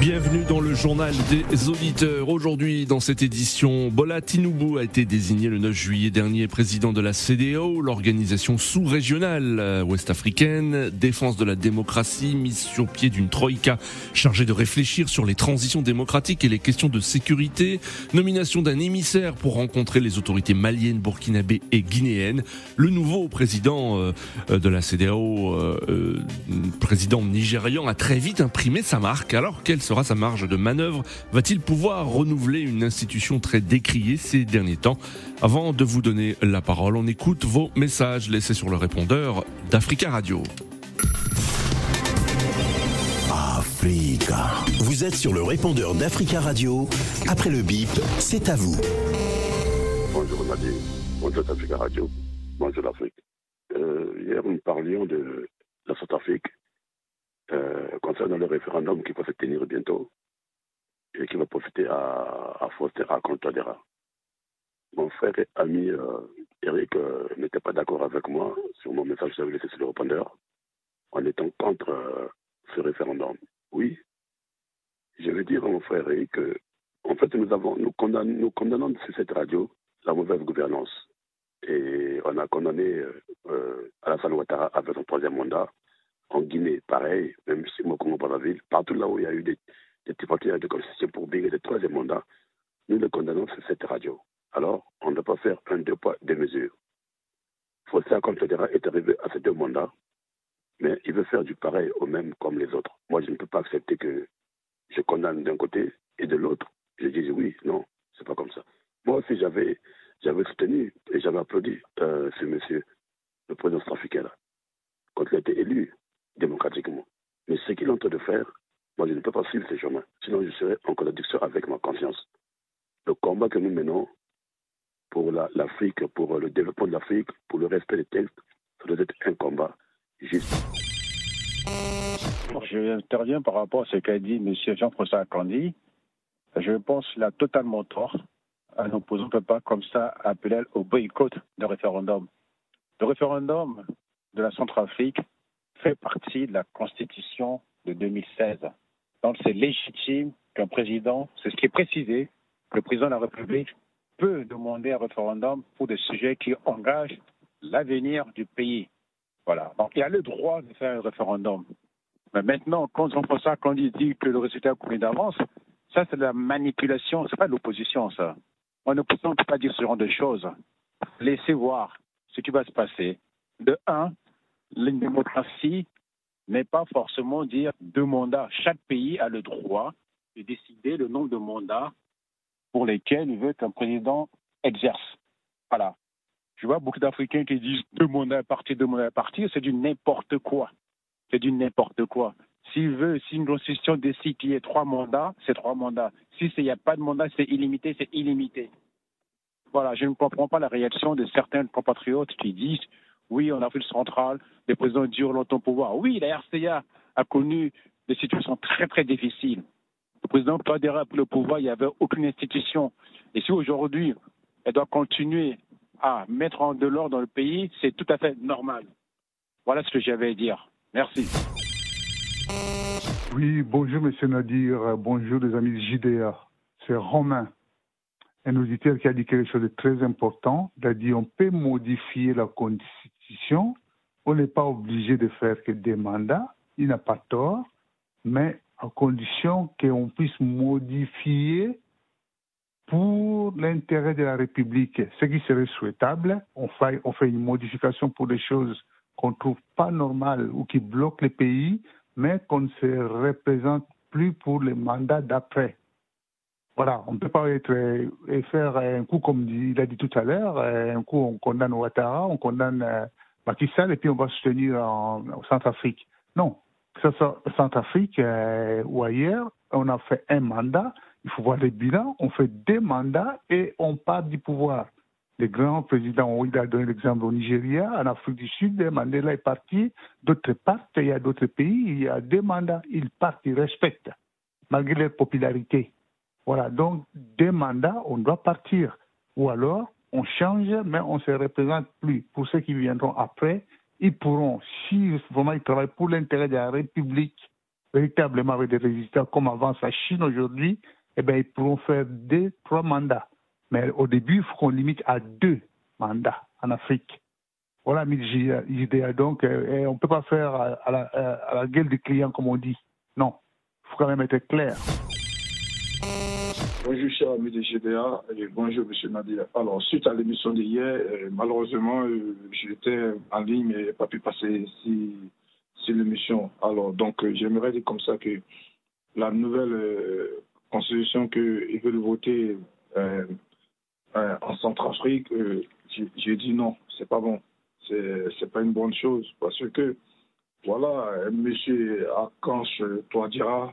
Bienvenue dans le journal des auditeurs. Aujourd'hui, dans cette édition, Bola Tinubu a été désigné le 9 juillet dernier président de la CDO, l'organisation sous-régionale euh, ouest-africaine, défense de la démocratie, mise sur pied d'une troïka chargée de réfléchir sur les transitions démocratiques et les questions de sécurité, nomination d'un émissaire pour rencontrer les autorités maliennes, burkinabées et guinéennes, le nouveau président euh, de la CDAO, euh, président nigérian, a très vite imprimé sa marque. Alors, quelle sera sa marge de manœuvre Va-t-il pouvoir renouveler une institution très décriée ces derniers temps Avant de vous donner la parole, on écoute vos messages laissés sur le répondeur d'Africa Radio. Africa. Vous êtes sur le répondeur d'Africa Radio. Après le bip, c'est à vous. Bonjour Nadir. Bonjour Africa Radio. Bonjour l'Afrique. Euh, hier, nous parlions de la Centrafrique euh, concernant le référendum qui va se tenir bientôt et qui va profiter à, à Foster, à Contadera. Mon frère et ami euh, Eric euh, n'était pas d'accord avec moi sur mon message que j'avais laissé sur le répondeur en étant contre ce référendum. Oui, je veux dire à mon frère Eric que, en fait, nous, condamnons, nous condamnons sur cette radio la mauvaise gouvernance. Et on a condamné Alassane Ouattara avec son troisième mandat en Guinée, pareil, même si moi, Congo ville partout là où il y a eu des, des de constitution pour bénéficier le troisième mandat, nous le condamnons sur cette radio. Alors, on ne doit pas faire un deux poids, deux mesures. Fossé Confédéral est arrivé à ces deux mandats, mais il veut faire du pareil au même comme les autres. Moi, je ne peux pas accepter que je condamne d'un côté et de l'autre, je dis oui, non, c'est pas comme ça. Moi aussi, j'avais, j'avais soutenu et j'avais applaudi euh, ce monsieur, le président africain quand il a été élu démocratiquement. Mais ce qu'il est en train de faire, moi, je ne peux pas suivre ce chemin. Sinon, je serai en contradiction avec ma conscience. Le combat que nous menons pour l'Afrique, pour le développement de l'Afrique, pour le respect des textes, ça doit être un combat juste. Je interviens par rapport à ce qu'a dit M. Jean-François Candy. Je pense qu'il a totalement tort. Un opposant ne peut pas comme ça appeler au boycott de référendum. Le référendum de la Centrafrique fait partie de la Constitution de 2016. Donc c'est légitime qu'un président, c'est ce qui est précisé, que le président de la République peut demander un référendum pour des sujets qui engagent l'avenir du pays. Voilà. Donc il a le droit de faire un référendum. Mais maintenant, quand on pense ça, quand il dit que le résultat est connu d'avance, ça c'est de la manipulation, c'est pas de l'opposition ça. On ne peut pas dire ce genre de choses. Laissez voir ce qui va se passer. De un, la démocratie n'est pas forcément dire deux mandats. Chaque pays a le droit de décider le nombre de mandats pour lesquels il veut qu'un président exerce. Voilà. Je vois beaucoup d'Africains qui disent deux mandats à partir, deux mandats à partir, c'est du n'importe quoi. C'est du n'importe quoi. S'il veut, si une constitution décide qu'il y ait trois mandats, c'est trois mandats. Si il n'y a pas de mandat, c'est illimité, c'est illimité. Voilà, je ne comprends pas la réaction de certains compatriotes qui disent oui, en Afrique centrale, les présidents durent longtemps au pouvoir. Oui, la RCA a connu des situations très, très difficiles. Le président Padera pour le pouvoir, il n'y avait aucune institution. Et si aujourd'hui, elle doit continuer à mettre en de l'ordre dans le pays, c'est tout à fait normal. Voilà ce que j'avais à dire. Merci. Oui, bonjour Monsieur Nadir, bonjour les amis de JDA. C'est Romain un auditeur qui a dit quelque chose de très important. Il a dit on peut modifier la on n'est pas obligé de faire que des mandats, il n'a pas tort, mais à condition qu'on puisse modifier pour l'intérêt de la République, ce qui serait souhaitable. On fait, on une modification pour des choses qu'on ne trouve pas normales ou qui bloquent les pays, mais qu'on ne se représente plus pour les mandats d'après. Voilà, on ne peut pas être et faire un coup comme il a dit tout à l'heure, un coup on condamne Ouattara, on condamne euh, Macky Sall et puis on va se tenir en, Centrafrique. Non, que ce soit Centrafrique euh, ou ailleurs, on a fait un mandat, il faut voir les bilans, on fait des mandats et on part du pouvoir. Les grands présidents, il a donné l'exemple au Nigeria, en Afrique du Sud, Mandela est parti, d'autres partent, il y a d'autres pays, il y a deux mandats, ils partent, ils respectent, malgré leur popularité. Voilà, donc des mandats, on doit partir. Ou alors, on change, mais on ne se représente plus. Pour ceux qui viendront après, ils pourront, si vraiment ils travaillent pour l'intérêt de la République, véritablement avec des résultats comme avance la Chine aujourd'hui, eh bien, ils pourront faire deux, trois mandats. Mais au début, il faut qu'on limite à deux mandats en Afrique. Voilà l'idée. Donc, euh, on ne peut pas faire la, à la gueule du client, comme on dit. Non, il faut quand même être clair. Bonjour, cher ami de GDA, et bonjour, monsieur Nadir. Alors, suite à l'émission d'hier, euh, malheureusement, euh, j'étais en ligne et pas pu passer sur l'émission. Alors, donc, euh, j'aimerais dire comme ça que la nouvelle constitution qu'ils veulent voter en Centrafrique, j'ai dit non, c'est pas bon. C'est pas une bonne chose parce que, voilà, monsieur Akanche Touadira,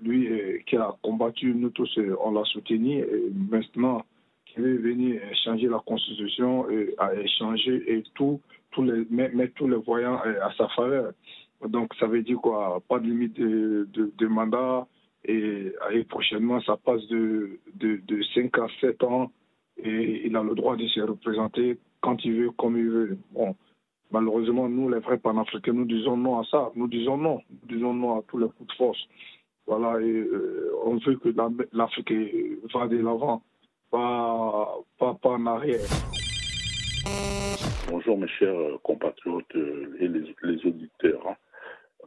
lui euh, qui a combattu, nous tous, euh, on l'a soutenu. Et maintenant, qui veut venir changer la constitution, et, à échanger et tout, mettre, tous les voyants euh, à sa faveur. Donc, ça veut dire quoi? Pas de limite de, de, mandat. Et, prochainement, ça passe de, de, de 5 à 7 ans. Et il a le droit de se représenter quand il veut, comme il veut. Bon, malheureusement, nous, les vrais panafricains, nous disons non à ça. Nous disons non. Nous disons non à tous les coups de force. Voilà, et, euh, on veut que l'Afrique va de l'avant, pas, pas, en arrière. Bonjour mes chers compatriotes et les, auditeurs. Hein.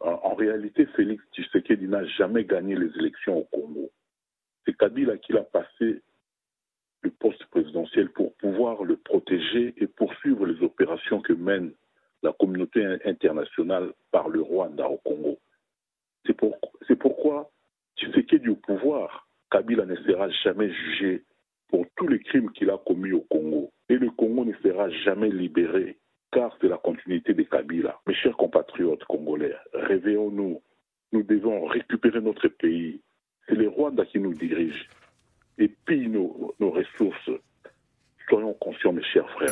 En, réalité, Félix Tshisekedi n'a jamais gagné les élections au Congo. C'est Kabila qui l'a passé le poste présidentiel pour pouvoir le protéger et poursuivre les opérations que mène la communauté internationale par le Rwanda au Congo. C'est pour, pourquoi Tshisekedi au pouvoir, Kabila ne sera jamais jugé pour tous les crimes qu'il a commis au Congo. Et le Congo ne sera jamais libéré, car c'est la continuité de Kabila. Mes chers compatriotes congolais, réveillons-nous. Nous devons récupérer notre pays. C'est le Rwanda qui nous dirige et pille nos, ressources. Soyons conscients, mes chers frères.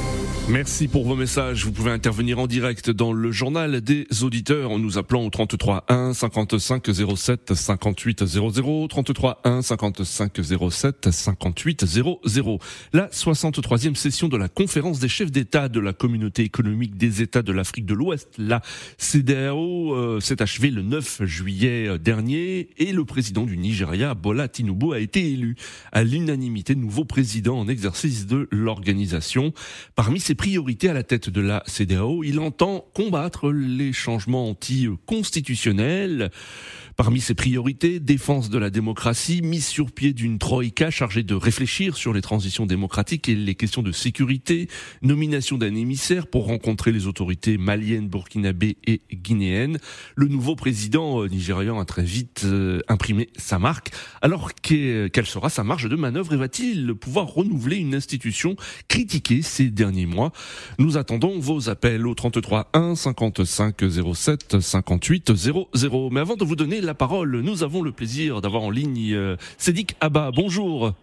Merci pour vos messages. Vous pouvez intervenir en direct dans le journal des auditeurs en nous appelant au 33 1 55 07 58 00 33 1 55 07 58 00. La 63e session de la conférence des chefs d'État de la communauté économique des États de l'Afrique de l'Ouest, la CDAO, euh, s'est achevée le 9 juillet dernier et le président du Nigeria, Bola Tinubu, a été élu à l'unanimité nouveau président en exercice de l'organisation. Parmi priorités à la tête de la CDAO, il entend combattre les changements anti-constitutionnels Parmi ses priorités, défense de la démocratie, mise sur pied d'une troïka chargée de réfléchir sur les transitions démocratiques et les questions de sécurité, nomination d'un émissaire pour rencontrer les autorités maliennes, burkinabé et guinéennes. Le nouveau président euh, nigérian a très vite euh, imprimé sa marque. Alors quelle sera sa marge de manœuvre et va-t-il pouvoir renouveler une institution critiquée ces derniers mois? Nous attendons vos appels au 33 1 55 07 58 00. Mais avant de vous donner la parole. Nous avons le plaisir d'avoir en ligne euh, Sédic Abba. Bonjour.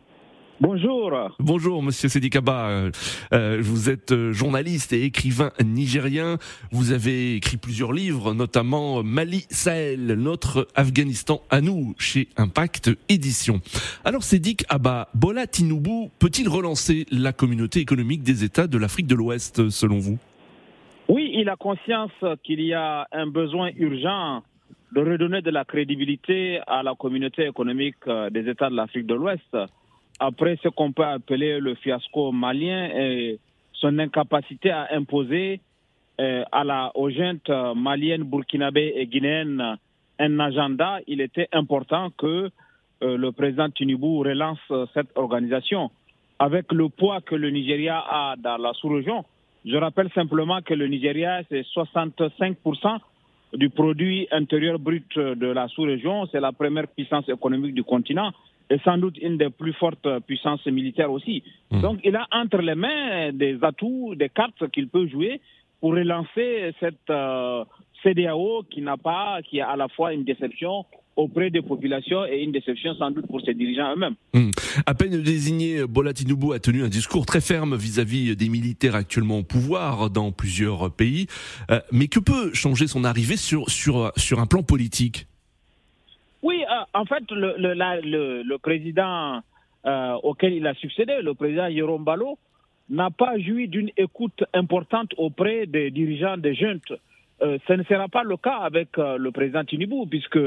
Bonjour. Bonjour, monsieur Sédic Abba. Euh, euh, vous êtes journaliste et écrivain nigérien. Vous avez écrit plusieurs livres, notamment Mali Sahel, notre Afghanistan à nous, chez Impact Édition. Alors, Sédic Abba, Bola Tinubu peut-il relancer la communauté économique des États de l'Afrique de l'Ouest, selon vous? Oui, il a conscience qu'il y a un besoin urgent de redonner de la crédibilité à la communauté économique euh, des États de l'Afrique de l'Ouest après ce qu'on peut appeler le fiasco malien et son incapacité à imposer euh, à la, aux jeunes maliennes, burkinabé et guinéennes un agenda, il était important que euh, le président Tinubu relance cette organisation. Avec le poids que le Nigeria a dans la sous-région, je rappelle simplement que le Nigeria, c'est 65% du produit intérieur brut de la sous-région. C'est la première puissance économique du continent et sans doute une des plus fortes puissances militaires aussi. Hmm. Donc il a entre les mains des atouts, des cartes qu'il peut jouer pour relancer cette, euh, CDAO qui n'a pas, qui est à la fois une déception auprès des populations et une déception sans doute pour ses dirigeants eux-mêmes. Hmm. À peine désigné, Bola Tinubu a tenu un discours très ferme vis-à-vis des militaires actuellement au pouvoir dans plusieurs pays. Euh, mais que peut changer son arrivée sur, sur, sur un plan politique? Oui, euh, en fait, le, le, le, le président euh, auquel il a succédé, le président Jérôme Balo, n'a pas joui d'une écoute importante auprès des dirigeants des juntes. Ce ne sera pas le cas avec le président Tinubu, puisque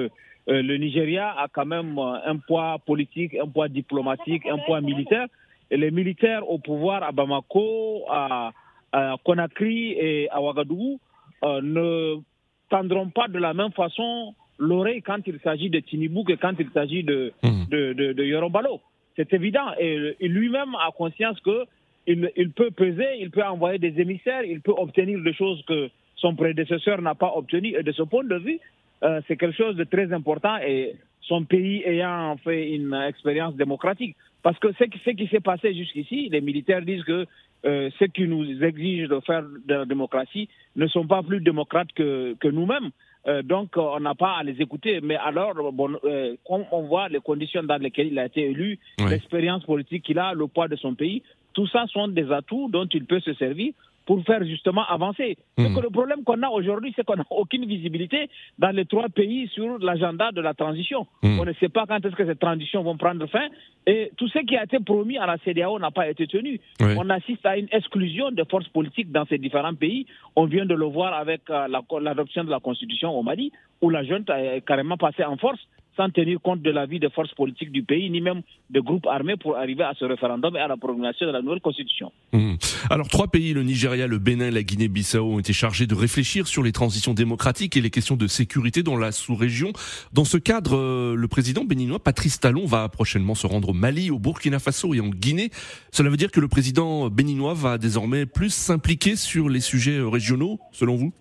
euh, le Nigeria a quand même euh, un poids politique, un poids diplomatique, un poids militaire. Et les militaires au pouvoir à Bamako, à, à Conakry et à Ouagadougou euh, ne tendront pas de la même façon l'oreille quand il s'agit de Tinubu que quand il s'agit de, mmh. de, de, de Yorombalo. C'est évident. Et lui-même a conscience que il, il, peut peser, il peut envoyer des émissaires, il peut obtenir des choses que son prédécesseur n'a pas obtenues. Et de ce point de vue, euh, c'est quelque chose de très important et son pays ayant fait une expérience démocratique. Parce que ce qui, ce qui s'est passé jusqu'ici, les militaires disent que euh, ceux qui nous exigent de faire de la démocratie ne sont pas plus démocrates que, que nous-mêmes. Euh, donc, on n'a pas à les écouter. Mais alors, bon, euh, quand on voit les conditions dans lesquelles il a été élu, l'expérience politique qu'il a, le poids de son pays, tout ça sont des atouts dont il peut se servir pour faire justement avancer. Mmh. Donc le problème qu'on a aujourd'hui, c'est qu'on n'a aucune visibilité dans les trois pays sur l'agenda de la transition. Mmh. On ne sait pas quand est-ce que ces transitions vont prendre fin. Et tout ce qui a été promis à la CDAO n'a pas été tenu. Oui. On assiste à une exclusion des forces politiques dans ces différents pays. On vient de le voir avec euh, l'adoption de la Constitution au Mali, où la junte est carrément passée en force sans tenir compte de l'avis des forces politiques du pays, ni même de groupes armés pour arriver à ce référendum et à la promulgation de la nouvelle constitution. Mmh. Alors trois pays, le Nigeria, le Bénin et la Guinée-Bissau, ont été chargés de réfléchir sur les transitions démocratiques et les questions de sécurité dans la sous-région. Dans ce cadre, euh, le président béninois Patrice Talon va prochainement se rendre au Mali, au Burkina Faso et en Guinée. Cela veut dire que le président béninois va désormais plus s'impliquer sur les sujets régionaux, selon vous?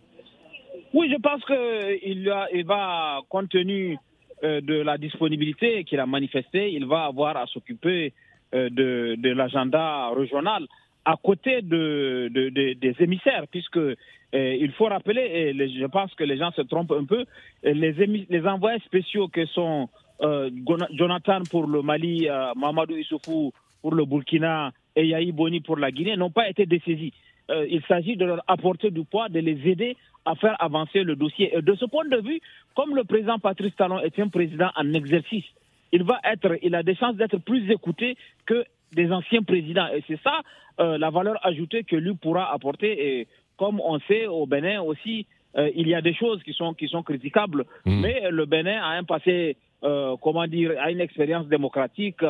Oui, je pense qu'il il va, compte tenu euh, de la disponibilité qu'il a manifestée, il va avoir à s'occuper euh, de, l'agenda régional à côté de, de, de, des émissaires, puisque euh, il faut rappeler, et je pense que les gens se trompent un peu, les, émis, les envoyés spéciaux que sont euh, Jonathan pour le Mali, euh, Mamadou Issoufou pour le Burkina et Yahi Boni pour la Guinée n'ont pas été dessaisis. Euh, il s'agit de leur apporter du poids, de les aider à faire avancer le dossier. Et de ce point de vue, comme le président Patrice Talon est un président en exercice, il va être, il a des chances d'être plus écouté que des anciens présidents. Et c'est ça euh, la valeur ajoutée que lui pourra apporter. Et comme on sait, au Bénin aussi, euh, il y a des choses qui sont, qui sont critiquables. Mmh. Mais le Bénin a un passé, euh, comment dire, a une expérience démocratique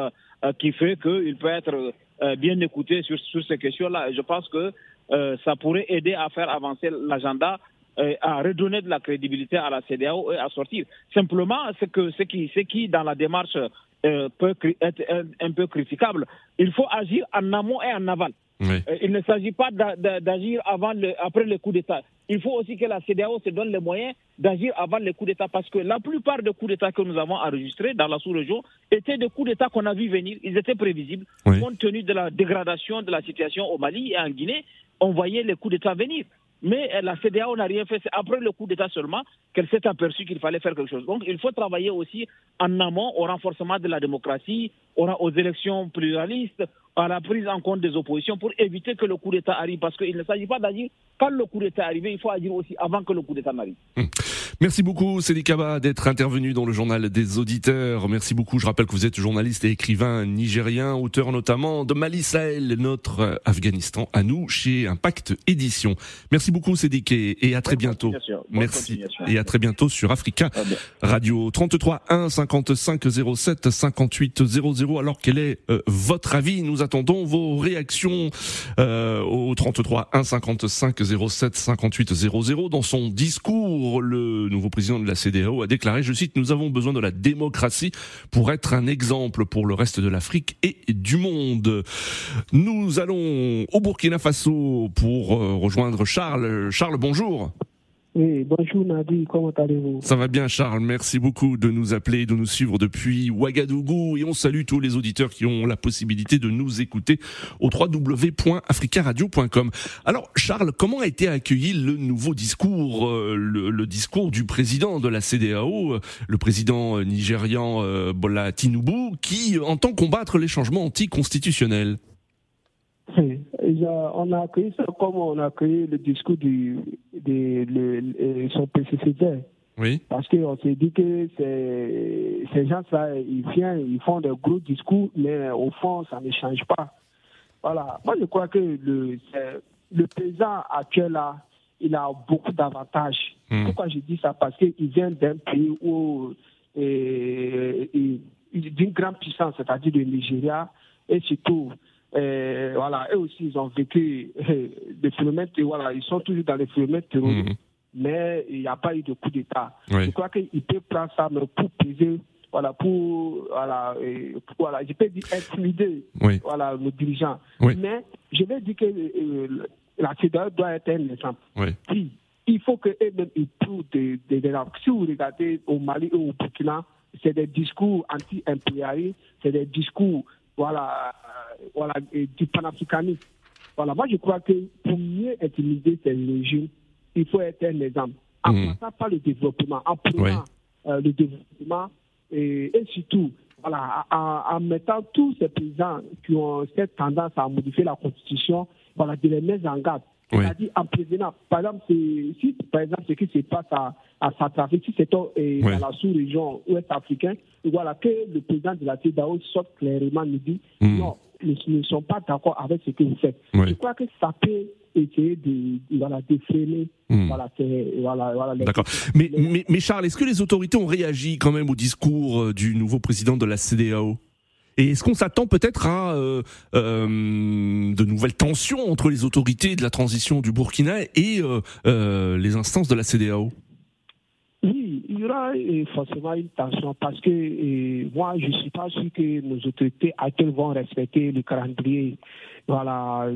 qui fait qu'il peut être bien écouté sur, sur ces questions-là. Et je pense que ça pourrait aider à faire avancer l'agenda à redonner de la crédibilité à la CDAO et à sortir. Simplement, que ce qui, ce qui, dans la démarche, euh, peut être un, un, peu critiquable, il faut agir en amont et en aval. Oui. Euh, il ne s'agit pas d'agir avant le, après le coup d'État. Il faut aussi que la CDAO se donne les moyens d'agir avant le coup d'État parce que la plupart des coups d'État que nous avons enregistrés dans la sous-région étaient des coups d'État qu'on a vu venir. Ils étaient prévisibles. Oui. Compte tenu de la dégradation de la situation au Mali et en Guinée, on voyait les coups d'État venir. Mais la CDAO n'a rien fait. C'est après le coup d'État seulement qu'elle s'est aperçue qu'il fallait faire quelque chose. Donc il faut travailler aussi en amont au renforcement de la démocratie, aux élections pluralistes, à la prise en compte des oppositions pour éviter que le coup d'État arrive. Parce qu'il ne s'agit pas d'agir quand le coup d'État est arrivé, il faut agir aussi avant que le coup d'État n'arrive. Hum. Merci beaucoup, Cédric Kaba, d'être intervenu dans le journal des auditeurs. Merci beaucoup. Je rappelle que vous êtes journaliste et écrivain nigérien, auteur notamment de Mali Sahel, notre Afghanistan à nous, chez Impact Édition. Merci beaucoup, Cédric, et, et à très bientôt. Merci. Et à très bientôt sur Africa Radio 33 1 55 07 58 00. Alors, quel est euh, votre avis? Nous attendons vos réactions euh, au 33 1 55 07 58 00. Dans son discours, le nouveau président de la CDAO a déclaré, je cite, nous avons besoin de la démocratie pour être un exemple pour le reste de l'Afrique et du monde. Nous allons au Burkina Faso pour rejoindre Charles. Charles, bonjour. Oui, bonjour Nadi, comment allez-vous? Ça va bien Charles, merci beaucoup de nous appeler, de nous suivre depuis Ouagadougou. Et on salue tous les auditeurs qui ont la possibilité de nous écouter au www.africaradio.com. Alors Charles, comment a été accueilli le nouveau discours, euh, le, discours du président de la CDAO, euh, le président euh, nigérian Bola Tinubu, qui entend combattre les changements anticonstitutionnels? On a accueilli ça comme on a accueilli le discours du, de, le, son prédécesseur. Oui. Parce qu'on s'est dit que ces gens-là, ils viennent, ils font de gros discours, mais au fond, ça ne change pas. Voilà. Moi, je crois que le, le président actuel, là, il a beaucoup d'avantages. Hmm. Pourquoi je dis ça? Parce qu'il vient d'un pays où, d'une grande puissance, c'est-à-dire le Nigeria, et surtout, euh, voilà, eux aussi, ils ont vécu euh, des phénomènes, voilà, ils sont toujours dans les phénomènes terroristes, mhm. mais il n'y a pas eu de coup d'État. Je crois qu'il peut prendre ça mais pour peser, voilà, pour, voilà, voilà je peux dire intimider, voilà, nos dirigeants. Mais je vais dire que euh, la CEDAW doit être un exemple. Oui. Il faut qu'eux-mêmes ils trouvent des, des, des, Si vous regardez au Mali ou au Burkina, c'est des discours anti-impérialistes, c'est des discours voilà, voilà, du panafricanisme. Voilà, moi je crois que pour mieux intimider ces régimes, il faut être un exemple. En mmh. passant par le développement, en prenant euh, le développement et, surtout voilà, en, mettant tous ces paysans qui ont cette tendance à modifier la constitution, voilà, de les mettre en garde. C'est-à-dire en prévenant. Par exemple, si par exemple ce qui se passe à, à Centrafrique, si c'est dans la sous-région ouest africaine, voilà que le président de la CEDAO sorte clairement nous dit hmm. non, ils ne sont pas d'accord avec ce que vous faites. Je crois que ça peut essayer de, voilà, de freiner. Hmm. Voilà, voilà, voilà, D'accord. Mais, mais, mais, Charles, est-ce que les autorités ont réagi quand même au discours euh, du nouveau président de la CEDAO et est-ce qu'on s'attend peut-être à euh, euh, de nouvelles tensions entre les autorités de la transition du Burkina et euh, les instances de la CDAO oui, il y aura forcément une tension parce que moi, je ne suis pas sûr que nos autorités actuelles vont respecter le calendrier voilà,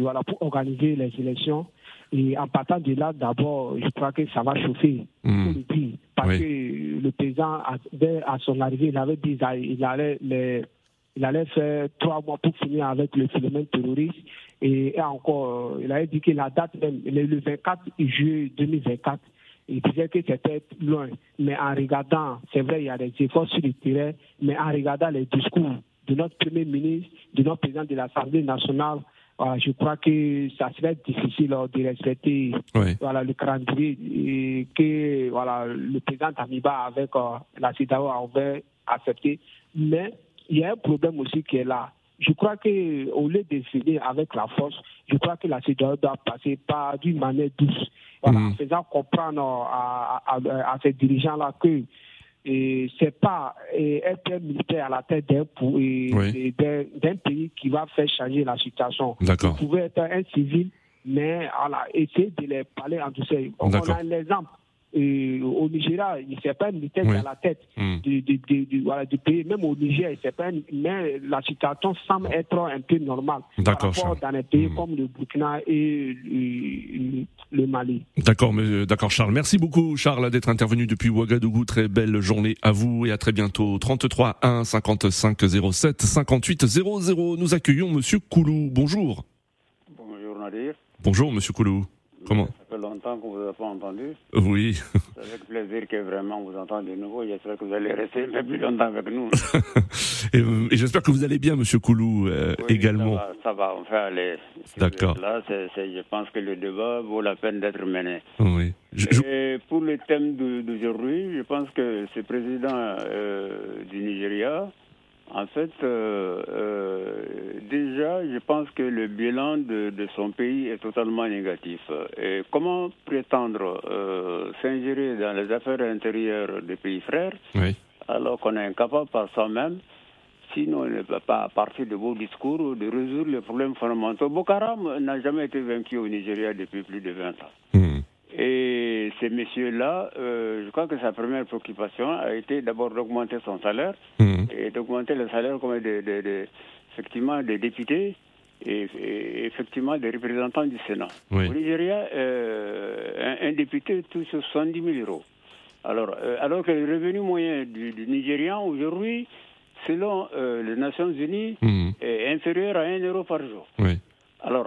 voilà, pour organiser les élections. Et en partant de là, d'abord, je crois que ça va chauffer. Mmh. Parce que le président, à son arrivée, il avait dit qu'il allait, il allait faire trois mois pour finir avec le phénomène terroriste. Et, encore, il avait dit que la date le 24 juillet 2024, il disait que c'était loin. Mais en regardant, c'est vrai, il y a des efforts sur le terrain, mais en regardant les discours de notre Premier ministre, de notre président de l'Assemblée nationale, je crois que ça serait difficile de respecter voilà, le calendrier que voilà, le président Tamiba avec euh, la CIDAO avait accepté. Mais il y a un problème aussi qui est là. Je crois qu'au lieu de finir avec la force, je crois que la CIDAO doit passer par d'une manière douce, voilà, mm. en faisant comprendre à, à, à ces dirigeants-là que et c'est pas être militaire à la tête d'un pays qui va faire changer la situation. Vous pouvez être un civil, mais voilà, essayer de les parler en douceur. On a l'exemple au Nigeria, il s'est pas militaire à la tête hmm. du, pays. Même au Niger, il pas, mais la situation semble être un peu normale. D'accord. Dans des pays hmm. comme le Burkina et le, Mali. D'accord, d'accord, Charles. Merci beaucoup, Charles, d'être intervenu depuis Ouagadougou. Très belle journée à vous et à très bientôt. 33 1 55 07 58 00. Nous accueillons Monsieur Koulou. Bonjour. Bonjour, Nadir. Bonjour, Monsieur Koulou. Comment Ça fait longtemps qu'on ne vous a pas entendu. Oui. C'est avec plaisir que vraiment on vous entend de nouveau. J'espère que vous allez rester même plus longtemps avec nous. Euh, et, j'espère que vous allez bien, Monsieur Koulou, euh, également. Ça va, on fait aller. D'accord. Là, je pense que le débat vaut la peine d'être mené. Oui. Et pour le thème d'aujourd'hui, je pense que ce président euh, du Nigeria, en fait, euh, euh, déjà, je pense que le bilan de, son pays est totalement négatif. Et comment prétendre euh, s'ingérer dans les affaires intérieures des pays frères alors qu'on est incapable par soi-même sinon on ne peut pas, à partir de vos discours, de résoudre les problèmes fondamentaux. Boko Haram n'a jamais été vaincu au Nigeria depuis plus de 20 ans. Hmm. Et ces messieurs-là, euh, je crois que sa première préoccupation a été d'abord d'augmenter son salaire mhm. et d'augmenter le salaire comme des, effectivement des députés et, effectivement des représentants du Sénat. Au Nigeria, euh, un, député touche 70 000 euros. Alors, euh, alors que le revenu moyen du, Nigérian aujourd'hui, selon les Nations Unies, mhm. est inférieur à 1 euro par jour. Alors,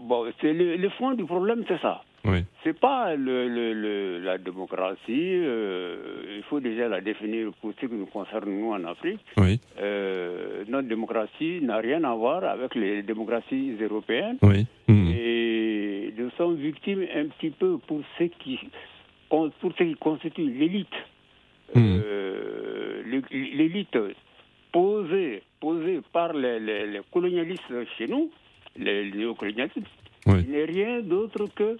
bon, le, le fond du problème, c'est ça. Oui. C'est pas le, la démocratie. Euh, il faut déjà la définir pour ce qui nous concerne nous en Afrique. Oui. Euh, notre démocratie n'a rien à voir avec les démocraties européennes. Oui. Mmh. Et nous sommes victimes un petit peu pour ce qui pour ce qui constitue l'élite. Mmh. Euh, l'élite posée, posée par les, les, colonialistes chez nous, les néocolonialistes, oui. n'est rien d'autre que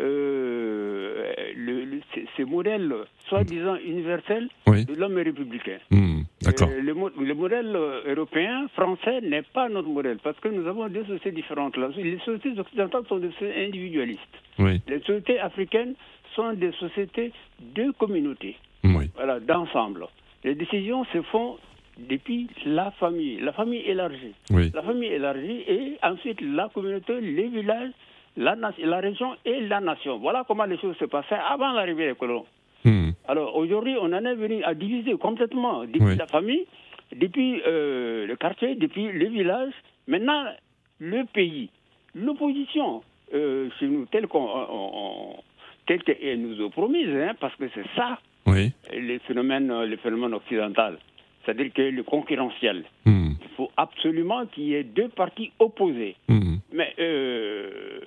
euh, le, ces modèles soi-disant universels de l'homme républicain. Hmm, d'accord. Euh, le, modèle européen, français, n'est pas notre modèle parce que nous avons deux sociétés différentes. Les sociétés occidentales sont des sociétés individualistes. Les sociétés africaines sont des sociétés de communauté, voilà, d'ensemble. Les décisions se font depuis la famille, la famille élargie. La famille élargie et ensuite la communauté, les villages, la, la, région et la nation. Voilà comment les choses se passaient avant l'arrivée des colons. Hmm. Alors aujourd'hui, on en est venu à diviser complètement depuis la famille, depuis euh, le quartier, depuis le village, maintenant le pays. L'opposition euh, chez nous, telle qu'on telle qu'elle nous a promise, hein, parce que c'est ça, oui. les phénomènes occidentaux, c'est-à-dire que le concurrentiel. Hmm. Il faut absolument qu'il y ait deux partis opposés. Hmm. Mais, euh,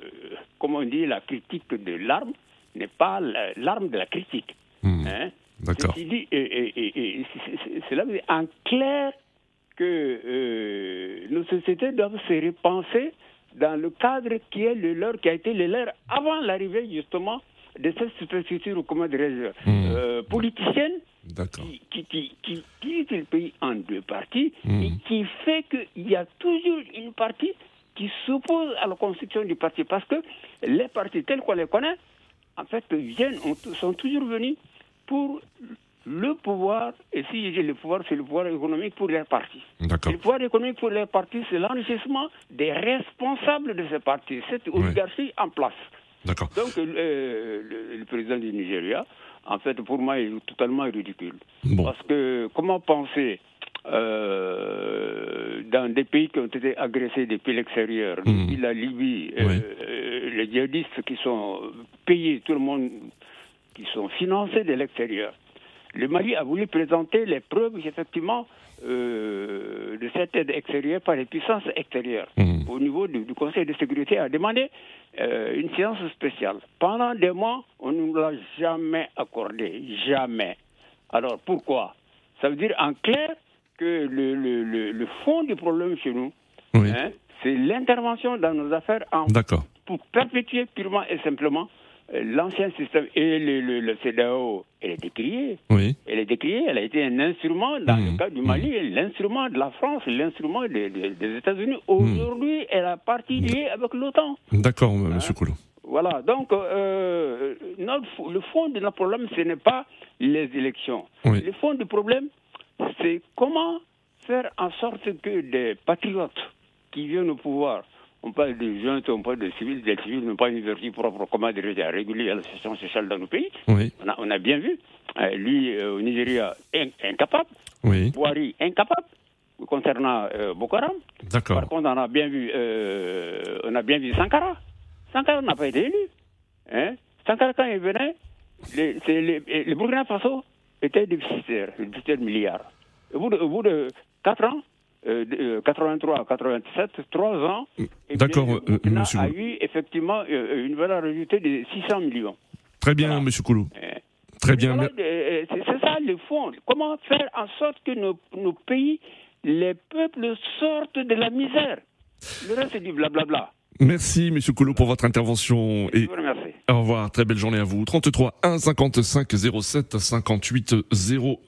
comme on dit, la critique de l'arme n'est pas l'arme de la critique. Hmm. Hein? D'accord. C'est là en clair que euh, nos sociétés doivent se repenser dans le cadre qui est le leur, qui a été le leur avant l'arrivée justement de cette superstructure, comment dirais-je, euh, politicienne qui, qui, qui, qui, le pays en deux parties et qui fait qu'il y a toujours une partie qui s'opposent à la construction du parti. Parce que les partis tels qu'on les connaît, en fait, viennent, sont toujours venus pour le pouvoir, et si dis le pouvoir, c'est le pouvoir économique pour les partis. Le pouvoir économique pour les partis, c'est l'enrichissement des responsables de ces partis, cette oligarchie en place. Donc, euh, le, président du Nigeria, en fait, pour moi, est totalement ridicule. Parce que comment penser euh, dans des pays qui ont été agressés depuis l'extérieur, hmm. depuis la Libye, euh, les djihadistes qui sont payés, tout le monde, qui sont financés de l'extérieur. Le Mali a voulu présenter les preuves, effectivement, euh, de cette aide extérieure par les puissances extérieures. Hmm. Au niveau du, Conseil de sécurité, a demandé une séance spéciale. Pendant des mois, on ne nous l'a jamais accordé. Jamais. Alors pourquoi? Ça veut dire en clair que le, le, le, fond du problème chez nous, hein, c'est l'intervention dans nos affaires en, pour perpétuer purement et simplement euh, l'ancien système. Et le, le, CDAO, elle est décriée. Oui. Elle est décriée, elle a été un instrument, dans le mmh. cas du Mali, mmh. l'instrument de la France, l'instrument des, des, États-Unis. Mmh. Aujourd'hui, elle a partie liée avec l'OTAN. D'accord, hein? Monsieur Coulot. Voilà, donc euh, notre, le fond de notre problème, ce n'est pas les élections. Le fond du problème, c'est comment faire en sorte que des patriotes qui viennent au pouvoir, on parle de jeunes, on parle de civils, des civils n'ont pas une vertu propre, comment à réguler la situation sociale dans nos pays. On, a, bien vu, euh, lui euh, au Nigeria, incapable, oui. Boari incapable concernant euh, Boko Haram. D'accord. Par contre, on a bien vu, on a bien vu Sankara. Sankara n'a pas été élu. Hein? Sankara, quand il venait, les Burkina Faso était déficitaire, déficitaire de Au bout de, au bout de 4 ans, euh, 83 87, 3 ans, D'accord, euh, monsieur a eu effectivement euh, une valeur ajoutée de 600 millions. Très bien, monsieur Koulou. Eh. Très bien. Euh, c'est ça le fond. Comment faire en sorte que nos, nos, pays, les peuples sortent de la misère? Le reste, c'est du blablabla. Merci, Monsieur Collot, pour votre intervention. Et remercie. Au revoir. Très belle journée à vous. 33 1 55 07 58 00.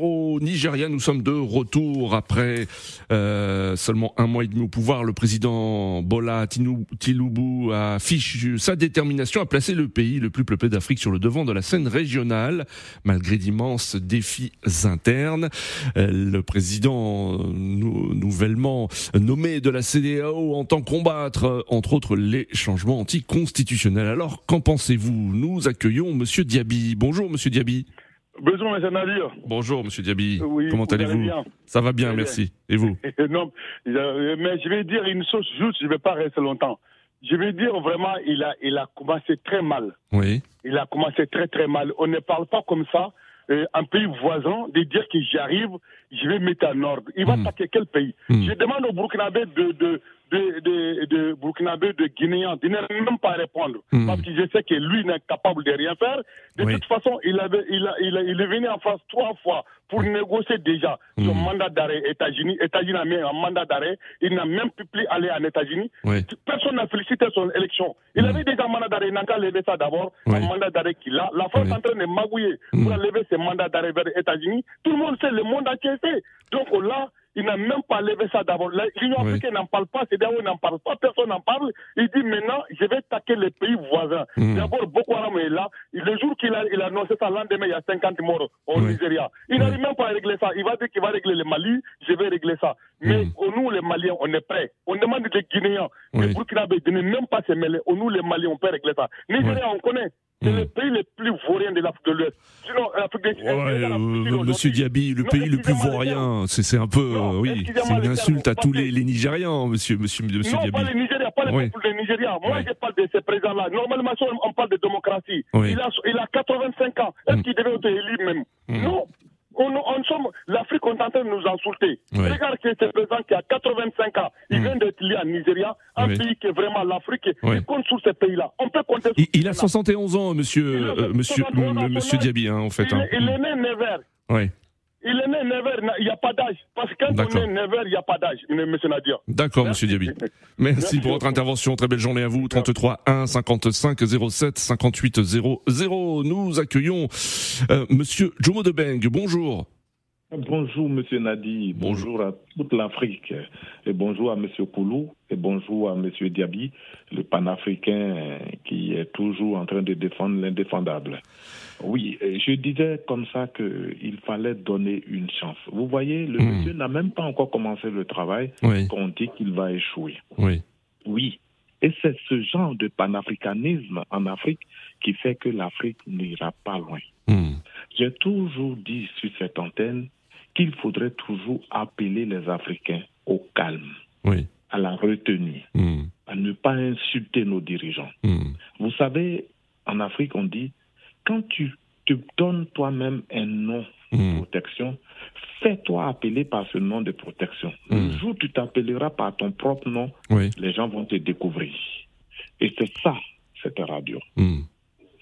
au Nigeria. Nous sommes de retour après euh, seulement un mois et demi au pouvoir. Le président Bola Tinubu affiche sa détermination à placer le pays le plus peuplé d'Afrique sur le devant de la scène régionale, malgré d'immenses défis internes. Euh, le président nouvellement nommé de la CDAO entend combattre, entre autres, les changements anticonstitutionnels. Alors, pensez-vous Nous accueillons Monsieur Diaby. Bonjour, Monsieur Diaby. Bonjour, M. Nadir. Bonjour, Monsieur Diaby. Comment allez-vous Ça va bien, merci. Et vous Non, mais je vais dire une chose juste, je ne vais pas rester longtemps. Je vais dire vraiment, il a, il a commencé très mal. Oui. Il a commencé très très mal. On ne parle pas comme ça. Euh, un pays voisin de dire que j'arrive, je vais mettre en ordre. Il va hmm. attaquer quel pays hmm. Je demande au Burkinabé de, de, de, de, de Burkinabé, de Guinéens, de ne même pas répondre. Hmm. Parce que je sais que lui n'est capable de rien faire. De toute façon, il, avait, il, a, il, a, il, est venu en France trois fois pour négocier déjà son mandat d'arrêt États-Unis. États-Unis a mis un mandat d'arrêt. Il n'a même plus aller en États-Unis. Personne n'a félicité son élection. Il avait déjà un mandat d'arrêt. Il n'a qu'à lever ça d'abord. Un mandat d'arrêt qu'il a. La France est en train de magouiller pour lever ses mandats d'arrêt vers les États-Unis. Tout le monde sait, le monde entier sait. Donc là, il n'a même pas levé ça d'abord. L'Union africaine n'en parle pas, c'est d'abord il n'en parle pas, personne n'en parle. Il dit maintenant, je vais attaquer les pays voisins. Hmm. D'abord, Boko Haram est là. Le jour qu'il a, il a annoncé ça, lendemain, il y a 50 morts au Nigeria. Il n'arrive même pas à régler ça. Il va dire qu'il va régler le Mali, je vais régler ça. Mais hmm. nous, les Maliens, on est prêts. On demande des Guinéens, les Burkinabés de ne même pas se mêler. Nous, les Maliens, on peut régler ça. Nigeria, on connaît. C'est le pays le plus vaurien de l'Afrique de l'Ouest. Sinon, l'Afrique de l'Ouest. Monsieur Diaby, le pays le plus vaurien, c'est un peu, oui, c'est une insulte à tous les, les Nigérians, monsieur, monsieur, monsieur non, Diaby. pas les Nigériens, pas les peuples des Nigériens. Moi, je parle de ces présidents-là. Normalement, on parle de démocratie. Il, a, il a 85 ans. Est-ce mm. qu'il devait être élu même? Mm. Non. On, on sommes, l'Afrique, on est en train de nous insulter. Regarde que ce président qui a 85 ans, il mm. vient d'être lié à Nigeria, un pays qui est vraiment l'Afrique, il compte sur ces pays-là. On peut compter il, il, a 71 ans, monsieur, euh, monsieur, monsieur Diaby, hein, en fait. Il, hein. il est né Never. Oui. Il est né Never, il n'y a pas d'âge. Parce que quand on est Never, il n'y a pas d'âge, monsieur Nadir. D'accord, monsieur Diaby. Merci, pour votre intervention. Très belle journée à vous. 33 1 55 07 58 00. Nous accueillons euh, monsieur Jomo Debeng. Bonjour. Bonjour, Monsieur Nadi. Bonjour à toute l'Afrique. Et bonjour à Monsieur Koulou. Et bonjour à Monsieur Diaby, le panafricain qui est toujours en train de défendre l'indéfendable. Oui, je disais comme ça qu'il fallait donner une chance. Vous voyez, le hmm. monsieur n'a même pas encore commencé le travail qu'on dit qu'il va échouer. Oui. Oui. Et c'est ce genre de panafricanisme en Afrique qui fait que l'Afrique n'ira pas loin. Hmm. J'ai toujours dit sur cette antenne qu'il faudrait toujours appeler les Africains au calme, à la retenue, hmm. à ne pas insulter nos dirigeants. Vous savez, en Afrique, on dit quand tu te donnes toi-même un nom de hmm. protection, fais-toi appeler par ce nom de protection. Le hmm. jour où tu t'appelleras par ton propre nom, les gens vont te découvrir. Et c'est ça, cette radio. Hmm.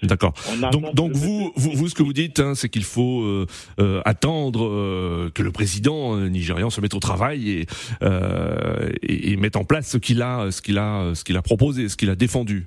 D'accord. Donc, donc vous, vous, vous, ce que vous dites, hein, c'est qu'il faut euh, euh, attendre euh, que le président nigérian se mette au travail et, et, et mette en place ce qu'il a, ce qu'il a, ce qu'il a proposé, ce qu'il a défendu.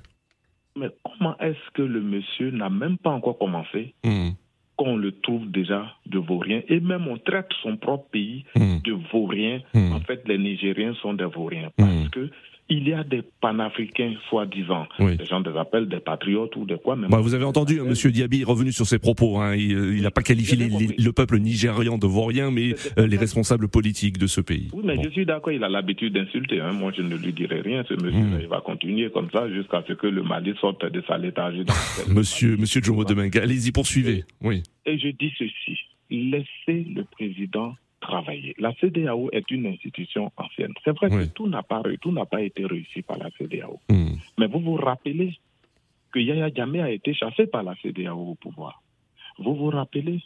Comment est-ce que le monsieur n'a même pas encore commencé hmm. qu'on le trouve déjà de vaurien? Et même on traite son propre pays hmm. de vaurien. Hmm. En fait, les Nigériens sont des vauriens parce que il y a des panafricains soi-disant, des gens des appellent des patriotes ou des quoi. Bah, vous avez entendu, hein, Monsieur Diaby revenu sur ses propos. Hein, il n'a pas qualifié le peuple nigérian de vaurien, mais euh, les responsables politiques de ce pays. Oui, mais je suis d'accord, il a l'habitude d'insulter. Hein. Moi, je ne lui dirai rien. Ce monsieur, hmm. il va continuer comme ça jusqu'à ce que le Mali sorte de sa léthargie. monsieur, monsieur Jomo Demenga, allez-y, poursuivez. Oui. Et je dis ceci laissez le président travailler. La CDAO est une institution ancienne. C'est vrai que tout n'a pas, tout pas été réussi par la CDAO. Hmm. Mais vous vous rappelez que Yaya Djamé a été chassé par la CDAO au pouvoir. Vous vous rappelez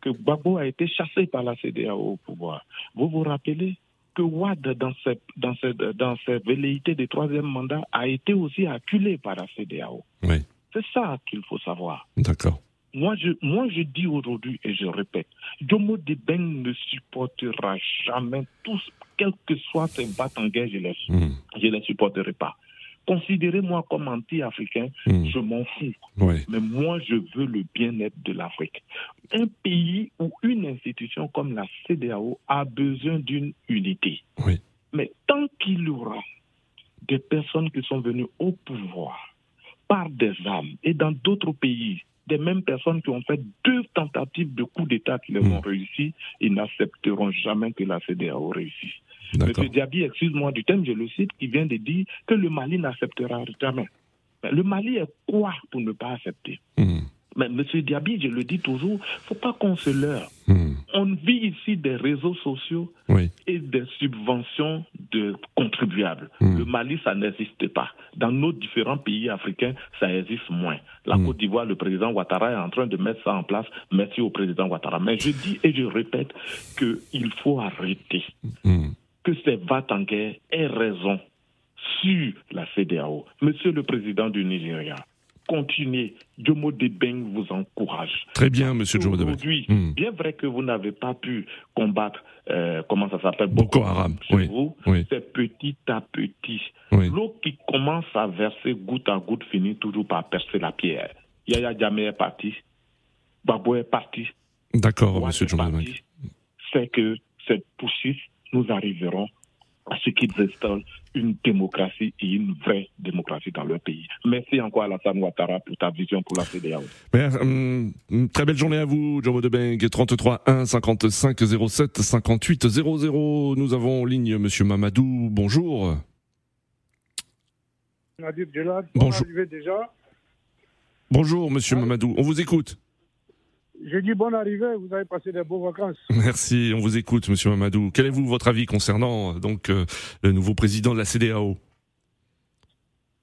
que Babo a été chassé par la CDAO au pouvoir. Vous vous rappelez que Ouad, dans ses, dans ses, dans ses velléités de troisième mandat, a été aussi acculé par la CDAO. C'est ça qu'il faut savoir. D'accord. Moi, je, moi, je dis aujourd'hui, et je répète, Jomo Debeng ne supportera jamais tous, quel que soit ses guerre, je ne les, hmm. je les supporterai pas. Considérez-moi comme anti-africain, Hmm. je m'en fous. Ouais. Mais moi, je veux le bien-être de l'Afrique. Un pays ou une institution comme la CDAO a besoin d'une unité. Oui. Mais tant qu'il y aura des personnes qui sont venues au pouvoir par des armes et dans d'autres pays, des mêmes personnes qui ont fait deux tentatives de coup d'État qui les ont réussi, ils n'accepteront jamais que la CDAO réussisse. D'accord. M. Diaby, excuse-moi du thème, je le cite, qui vient de dire que le Mali n'acceptera jamais. Mais le Mali est quoi pour ne pas accepter? Hmm. Mais M. Diaby, je le dis toujours, faut pas qu'on se leurre. Hmm. On vit ici des réseaux sociaux Oui. et des subventions de contribuables. Hmm. Le Mali, ça n'existe pas. Dans nos différents pays africains, ça existe moins. La Hmm. Côte d'Ivoire, le président Ouattara est en train de mettre ça en place. Merci au président Ouattara. Mais je dis et je répète qu'il faut arrêter que ces va-t-en-guerre aient raison sur la CDAO. Monsieur le président du Nigeria, continuez. Jomo Debeng vous encourage. Très bien, monsieur Jomo Debeng. Aujourd'hui, Hmm. bien vrai que vous n'avez pas pu combattre, euh, comment ça s'appelle, Boko Haram, chez oui, vous, oui. c'est petit à petit. Oui. L'eau qui commence à verser goutte à goutte finit toujours par percer la pierre. Yaya Jammeh est parti, Babo est parti, D'accord, monsieur Jomo Debeng. C'est que cette poursuite, nous arriverons à ce qu'ils installent une démocratie et une vraie démocratie dans leur pays. Merci encore Alassane Ouattara pour ta vision pour la CDAO. Hum, hum, très belle journée à vous, Jomo Debeng. 33 1 55 07 58 00. Nous avons en ligne monsieur Mamadou. Bonjour. Nadir Djelad, Bonjour. déjà? Bonjour, monsieur Mamadou. On vous écoute. J'ai dit bonne arrivée, vous avez passé des beaux vacances. Merci, on vous écoute, monsieur Mamadou. Quel est vous votre avis concernant euh, donc euh, le nouveau président de la CDAO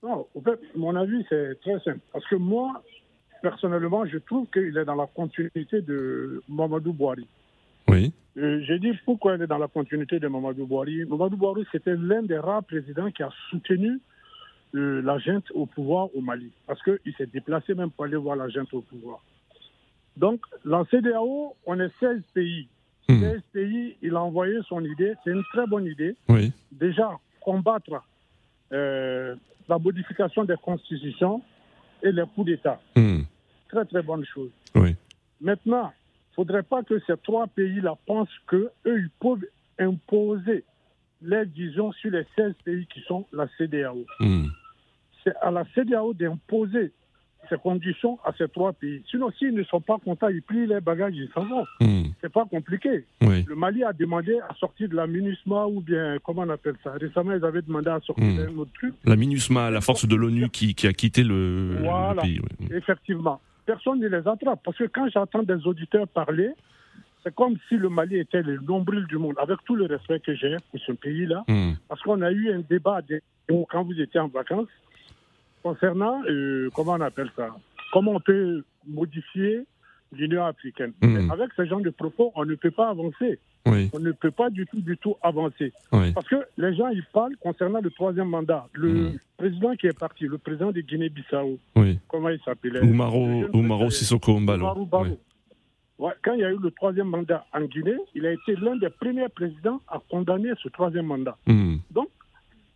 Non, en fait, mon avis, c'est très simple. Parce que moi, personnellement, je trouve qu'il est dans la continuité de Mamadou Bouhari. Oui. Euh, J'ai dit pourquoi il est dans la continuité de Mamadou Bouhari. Mamadou Bouhari, c'était l'un des rares présidents qui a soutenu euh, la junte au pouvoir au Mali. Parce qu'il s'est déplacé même pour aller voir la junte au pouvoir. Donc, la CDAO, on est 16 pays. 16 pays, il a envoyé son idée. C'est une très bonne idée. Oui. Déjà, combattre euh, la modification des constitutions et les coups d'État. Hmm. Très, très bonne chose. Oui. Maintenant, il ne faudrait pas que ces trois pays-là pensent qu'eux, ils peuvent imposer les visions sur les 16 pays qui sont la CDAO. Hmm. C'est à la CDAO d'imposer ces conditions à ces trois pays. Sinon, s'ils ne sont pas contents, ils plient les bagages, ils s'en vont. Hmm. C'est pas compliqué. Oui. Le Mali a demandé à sortir de la MINUSMA ou bien, comment on appelle ça? Récemment, ils avaient demandé à sortir Hmm. d'un autre truc. La MINUSMA, la force de l'ONU qui, qui a quitté le, pays. oui. effectivement. Personne ne les attrape. Parce que quand j'entends des auditeurs parler, c'est comme si le Mali était le nombril du monde, avec tout le respect que j'ai pour ce pays-là. Hmm. Parce qu'on a eu un débat des- quand vous étiez en vacances concernant, euh, comment on appelle ça Comment on peut modifier l'Union africaine. Mais Avec ce genre de propos, on ne peut pas avancer. Oui. On ne peut pas du tout, du tout avancer. Oui. Parce que les gens, ils parlent concernant le troisième mandat. Le président qui est parti, le président de Guinée-Bissau, Oui. comment il s'appelait? Oumaro, Sissoko Mbalo. Ouais, quand il y a eu le troisième mandat en Guinée, il a été l'un des premiers présidents à condamner ce troisième mandat. Hmm. Donc,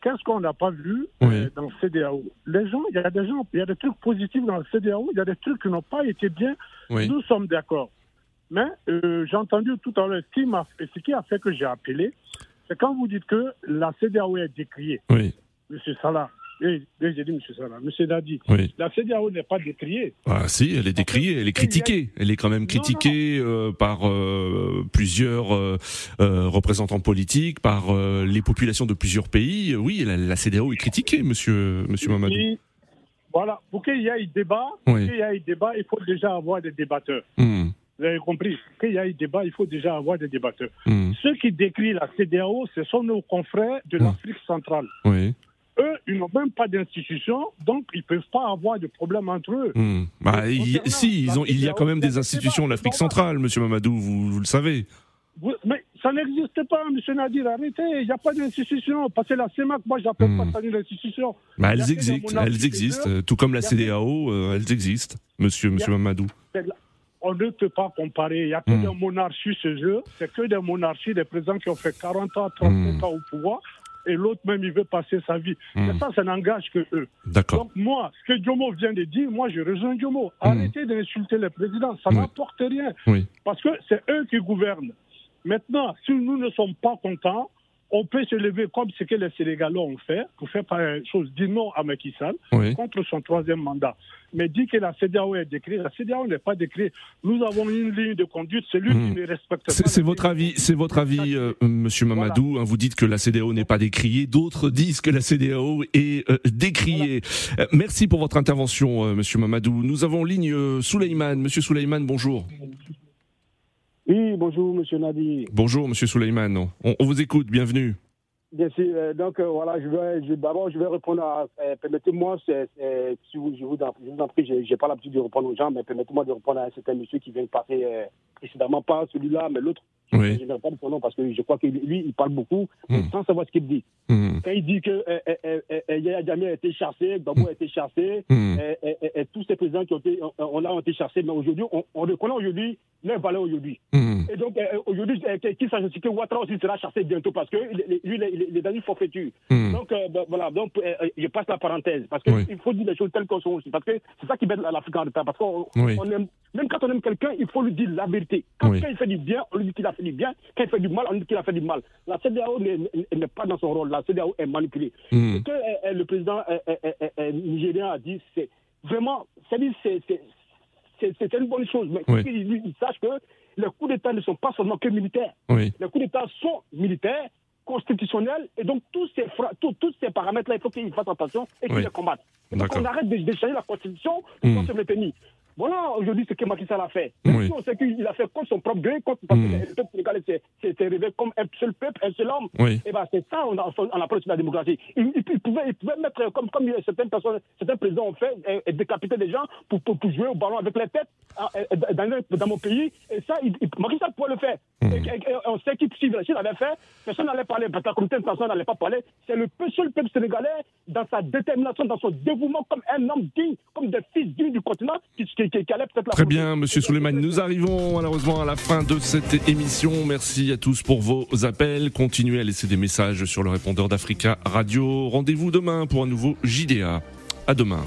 qu'est-ce qu'on n'a pas vu euh, dans le CDAO Les gens, il y a des gens, il y a des trucs positifs dans le CDAO, il y a des trucs qui n'ont pas été bien. Oui. Nous sommes d'accord. Mais euh, j'ai entendu tout à l'heure ce qui a fait que j'ai appelé, c'est quand vous dites que la CDAO est décriée. Oui. Monsieur Salah, j'ai dit Monsieur Salah, Monsieur Dadi, Oui. la CDAO n'est pas décriée. Ah si, elle est décriée, elle est critiquée. Elle est quand même critiquée euh, par euh, plusieurs euh, représentants politiques, par les populations de plusieurs pays. Oui, la, la CDAO est critiquée, monsieur, monsieur Mamadou. Et voilà, pour qu'il y ait débat, Oui. pour qu'il y ait débat, il faut déjà avoir des débatteurs. Hmm. Vous avez compris? Pour qu'il y ait débat, il faut déjà avoir des débatteurs. Hmm. Ceux qui décrivent la CDAO, ce sont nos confrères de l'Afrique centrale. Oui. Eux, ils n'ont même pas d'institution, donc ils ne peuvent pas avoir de problème entre eux. Hmm. Bah, y- si, ils ont, il y a quand même des institutions en Afrique centrale, monsieur Mamadou, vous, vous le savez. Vous- mais ça n'existe pas, M. Nadir, arrêtez, il n'y a pas d'institution. Parce que la CEMAC, moi, je n'appelle pas ça une institution. Bah, elles existent, elles existent, tout comme la CDAO, euh, elles existent, monsieur, monsieur Mamadou. On ne peut pas comparer. Il n'y a que Hmm. des monarchies chez eux. C'est que des monarchies, des présidents qui ont fait 40 ans, 35 Hmm. ans au pouvoir. Et l'autre même, il veut passer sa vie. Hmm. ça, ça n'engage que eux. D'accord. Donc, moi, ce que Diomo vient de dire, moi, je rejoins Diomo. Hmm. Arrêtez d'insulter les présidents, ça n'apporte rien. Oui. Parce que c'est eux qui gouvernent. Maintenant, si nous ne sommes pas contents, on peut se lever comme ce que les Sénégalais ont fait, pour faire par chose, dire non à Macky Sall Oui. contre son troisième mandat. Mais dire que la CDAO est décrite, la CDAO n'est pas décrite. Nous avons une ligne de conduite, celui Hmm. qui ne respecte pas. C'est votre avis, c'est votre avis, euh, Monsieur Mamadou. hein, vous dites que la CDAO n'est pas décriée, d'autres disent que la CDAO est euh, décriée. Euh, merci pour votre intervention, Monsieur Mamadou. Nous avons ligne euh, Souleyman. Monsieur Souleyman, bonjour. Oui, bonjour, monsieur Nadi. Bonjour, Monsieur Souleyman. On, on vous écoute. Bienvenue. Bien sûr. euh, donc, euh, voilà, je vais, je, d'abord, je vais répondre à. euh, permettez-moi, c'est- c'est- si vous, je, vous en, je vous en prie, j'ai j'ai pas l'habitude de répondre aux gens, mais permettez-moi de répondre à un certain monsieur qui vient de passer euh, précédemment, pas celui-là, mais l'autre. Oui. Je ne pas de son nom parce que je crois que lui, il parle beaucoup, mais Hmm. sans savoir ce qu'il dit. Hmm. Quand il dit que euh, euh, euh, euh, Yaya Jammeh a été chassé, Gbagbo a été chassé, Hmm. euh, tous ces présidents qui ont été, on, on a été chassés, mais aujourd'hui, on, on reconnaît aujourd'hui leur valeur aujourd'hui. Hmm. Et donc, aujourd'hui, qu'il sache aussi que Ouattara aussi sera chassé bientôt parce que il- lui, il est- il est dans une forfaiture. Hmm. Donc, euh, ben, voilà, donc, euh, je passe la parenthèse parce qu'il Oui. faut dire les choses telles qu'elles sont aussi. Parce que c'est ça qui met l'Afrique en retard. Parce qu'on Oui. on aime, même quand on aime quelqu'un, il faut lui dire la vérité. Quand quelqu'un il fait du bien, on lui dit qu'il a fait du bien. Quand il fait du mal, on dit qu'il a fait du mal. La CDAO n'est pas dans son rôle. La CDAO est manipulée. Hmm. Ce que euh, euh, le président euh, euh, nigérien a dit, c'est vraiment, c'est- une bonne chose. Mais Oui. qu'il il, il sache que les coups d'État ne sont pas seulement que militaires. Oui. Les coups d'État sont militaires, constitutionnels, et donc tous ces, fra- tous- ces paramètres-là, il faut qu'ils fassent attention et qu'ils Oui. les combattent. Et donc D'accord. on arrête de, de changer la constitution pour Hmm. qu'on se le. Voilà aujourd'hui ce que Macky Sall a fait. Oui. On sait qu'il a fait contre son propre gré, contre, parce que le peuple sénégalais s'est- réveillé comme un seul peuple, un seul homme. Oui. Et ben c'est ça on, a- on appelle aussi la démocratie. Il, il- il pouvait, il pouvait mettre, comme, comme certaines personnes, certains présidents ont fait, et, et décapiter des gens pour, pour, pour jouer au ballon avec les têtes hein, dans, dans mon pays. Et ça, il, Macky Sall pouvait le faire. Hmm. Et, et- on sait qu'il s'il s'il avait fait, personne n'allait parler, parce que la communauté internationale n'allait pas parler. C'est le seul peuple sénégalais, dans sa détermination, dans son dévouement, comme un homme digne, comme des fils dignes du continent, qui, qui, peut-être la Très bien, Monsieur Souleyman. Nous arrivons malheureusement à la fin de cette émission. Merci à tous pour vos appels. Continuez à laisser des messages sur le répondeur d'Africa Radio. Rendez-vous demain pour un nouveau JDA. À demain.